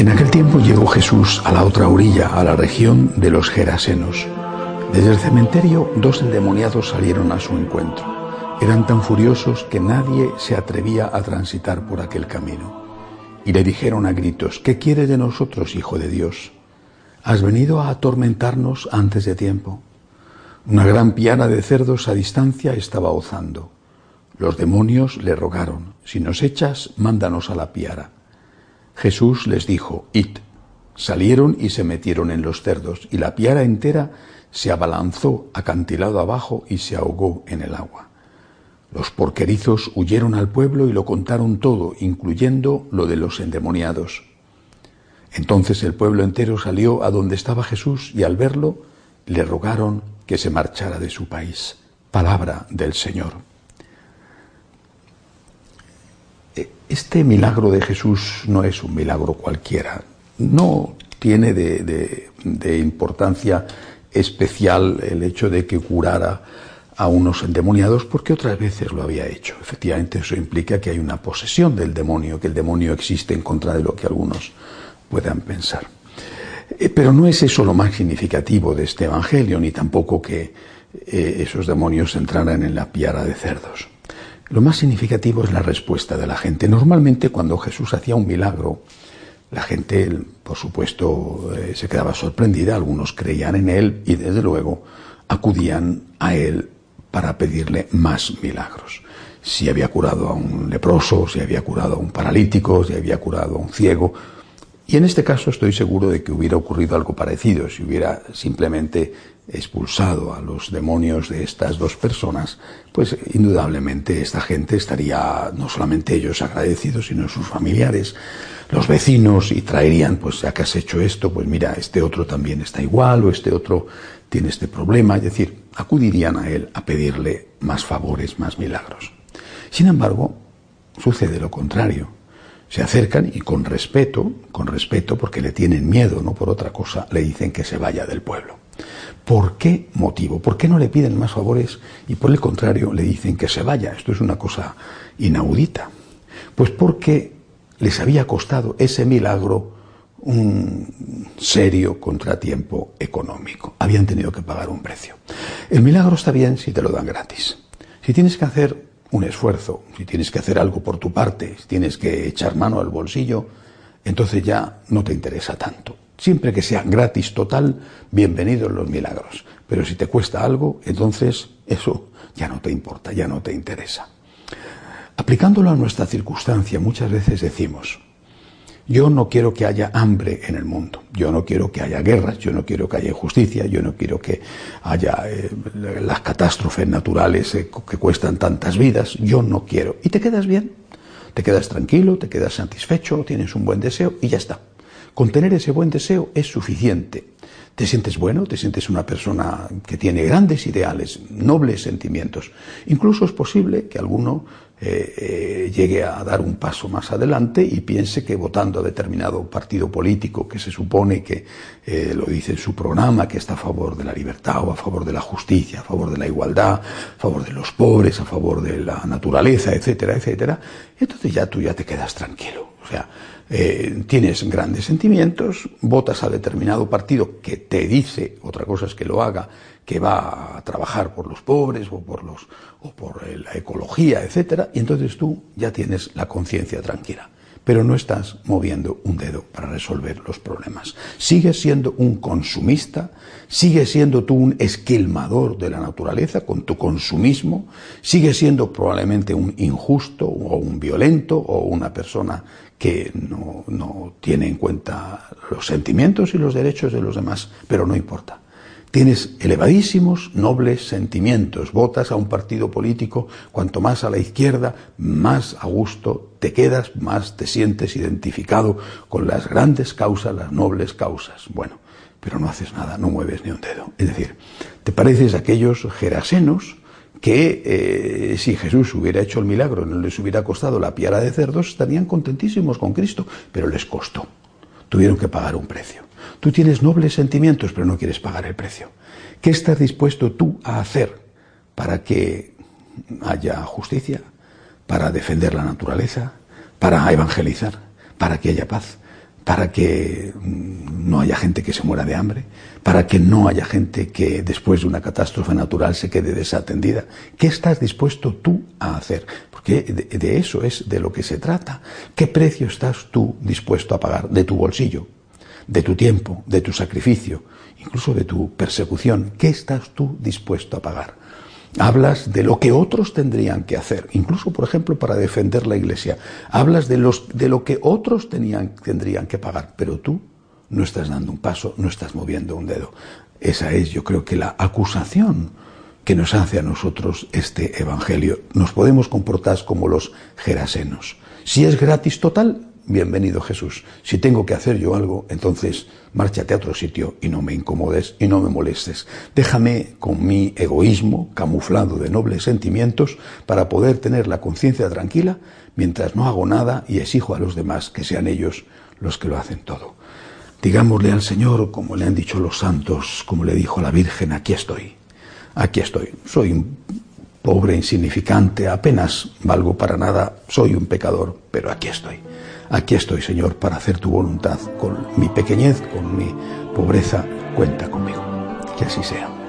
En aquel tiempo llegó Jesús a la otra orilla, a la región de los Gerasenos. Desde el cementerio, dos endemoniados salieron a su encuentro. Eran tan furiosos que nadie se atrevía a transitar por aquel camino. Y le dijeron a gritos, ¿qué quieres de nosotros, Hijo de Dios? ¿Has venido a atormentarnos antes de tiempo? Una gran piara de cerdos a distancia estaba ozando. Los demonios le rogaron, si nos echas, mándanos a la piara. Jesús les dijo, id. Salieron y se metieron en los cerdos, y la piara entera se abalanzó acantilado abajo y se ahogó en el agua. Los porquerizos huyeron al pueblo y lo contaron todo, incluyendo lo de los endemoniados. Entonces el pueblo entero salió a donde estaba Jesús y al verlo le rogaron que se marchara de su país. Palabra del Señor. Este milagro de Jesús no es un milagro cualquiera, no tiene de, importancia especial el hecho de que curara a unos endemoniados porque otras veces lo había hecho. Efectivamente, eso implica que hay una posesión del demonio, que el demonio existe en contra de lo que algunos puedan pensar. Eh, pero no es eso lo más significativo de este Evangelio, ni tampoco que eh, esos demonios entraran en la piara de cerdos. Lo más significativo es la respuesta de la gente. Normalmente cuando Jesús hacía un milagro, la gente, por supuesto, eh, se quedaba sorprendida, algunos creían en él y desde luego acudían a él para pedirle más milagros. Si había curado a un leproso, si había curado a un paralítico, si había curado a un ciego, y en este caso estoy seguro de que hubiera ocurrido algo parecido si hubiera simplemente expulsado a los demonios de estas dos personas, pues indudablemente esta gente estaría no solamente ellos agradecidos, sino sus familiares, los vecinos, y traerían, pues ya que has hecho esto, pues mira, este otro también está igual, o este otro tiene este problema, es decir, acudirían a él a pedirle más favores, más milagros. Sin embargo, sucede lo contrario se acercan y con respeto, con respeto porque le tienen miedo, no por otra cosa, le dicen que se vaya del pueblo. ¿Por qué motivo? ¿Por qué no le piden más favores y por el contrario le dicen que se vaya? Esto es una cosa inaudita. Pues porque les había costado ese milagro un serio contratiempo económico. Habían tenido que pagar un precio. El milagro está bien si te lo dan gratis. Si tienes que hacer un esfuerzo, si tienes que hacer algo por tu parte, si tienes que echar mano al bolsillo, entonces ya no te interesa tanto. Siempre que sea gratis total, bienvenidos los milagros. Pero si te cuesta algo, entonces eso ya no te importa, ya no te interesa. Aplicándolo a nuestra circunstancia, muchas veces decimos, yo no quiero que haya hambre en el mundo, yo no quiero que haya guerras, yo no quiero que haya injusticia, yo no quiero que haya eh, las catástrofes naturales eh, que cuestan tantas vidas, yo no quiero. Y te quedas bien, te quedas tranquilo, te quedas satisfecho, tienes un buen deseo y ya está. Con tener ese buen deseo es suficiente. Te sientes bueno, te sientes una persona que tiene grandes ideales, nobles sentimientos. Incluso es posible que alguno eh, eh, llegue a dar un paso más adelante y piense que votando a determinado partido político que se supone que eh, lo dice en su programa, que está a favor de la libertad o a favor de la justicia, a favor de la igualdad, a favor de los pobres, a favor de la naturaleza, etcétera, etcétera, entonces ya tú ya te quedas tranquilo. O sea, tienes grandes sentimientos, votas a determinado partido que te dice, otra cosa es que lo haga, que va a trabajar por los pobres o por los o por la ecología, etcétera, y entonces tú ya tienes la conciencia tranquila. Pero no estás moviendo un dedo para resolver los problemas. Sigues siendo un consumista, sigues siendo tú un esquilmador de la naturaleza con tu consumismo, sigues siendo probablemente un injusto o un violento o una persona que no, no tiene en cuenta los sentimientos y los derechos de los demás, pero no importa Tienes elevadísimos, nobles sentimientos. Votas a un partido político, cuanto más a la izquierda, más a gusto te quedas, más te sientes identificado con las grandes causas, las nobles causas. Bueno, pero no haces nada, no mueves ni un dedo. Es decir, te pareces a aquellos gerasenos que eh, si Jesús hubiera hecho el milagro, no les hubiera costado la piara de cerdos, estarían contentísimos con Cristo, pero les costó. Tuvieron que pagar un precio. Tú tienes nobles sentimientos, pero no quieres pagar el precio. ¿Qué estás dispuesto tú a hacer para que haya justicia, para defender la naturaleza, para evangelizar, para que haya paz, para que mm, no haya gente que se muera de hambre, para que no haya gente que después de una catástrofe natural se quede desatendida. ¿Qué estás dispuesto tú a hacer? Porque de, eso es de lo que se trata. ¿Qué precio estás tú dispuesto a pagar de tu bolsillo? De tu tiempo, de tu sacrificio, incluso de tu persecución. ¿Qué estás tú dispuesto a pagar? Hablas de lo que otros tendrían que hacer, incluso, por ejemplo, para defender la iglesia. Hablas de, los, de lo que otros tendrían que pagar, pero tú no estás dando un paso, no estás moviendo un dedo. Esa es, yo creo que la acusación que nos hace a nosotros este Evangelio. Nos podemos comportar como los gerasenos. Si es gratis total, bienvenido Jesús. Si tengo que hacer yo algo, entonces márchate a otro sitio y no me incomodes y no me molestes. Déjame con mi egoísmo camuflado de nobles sentimientos para poder tener la conciencia tranquila mientras no hago nada y exijo a los demás que sean ellos los que lo hacen todo. Digámosle al Señor, como le han dicho los santos, como le dijo la Virgen, aquí estoy, aquí estoy. Soy un pobre, insignificante, apenas valgo para nada, soy un pecador, pero aquí estoy. Aquí estoy, Señor, para hacer tu voluntad. Con mi pequeñez, con mi pobreza, cuenta conmigo. Que así sea.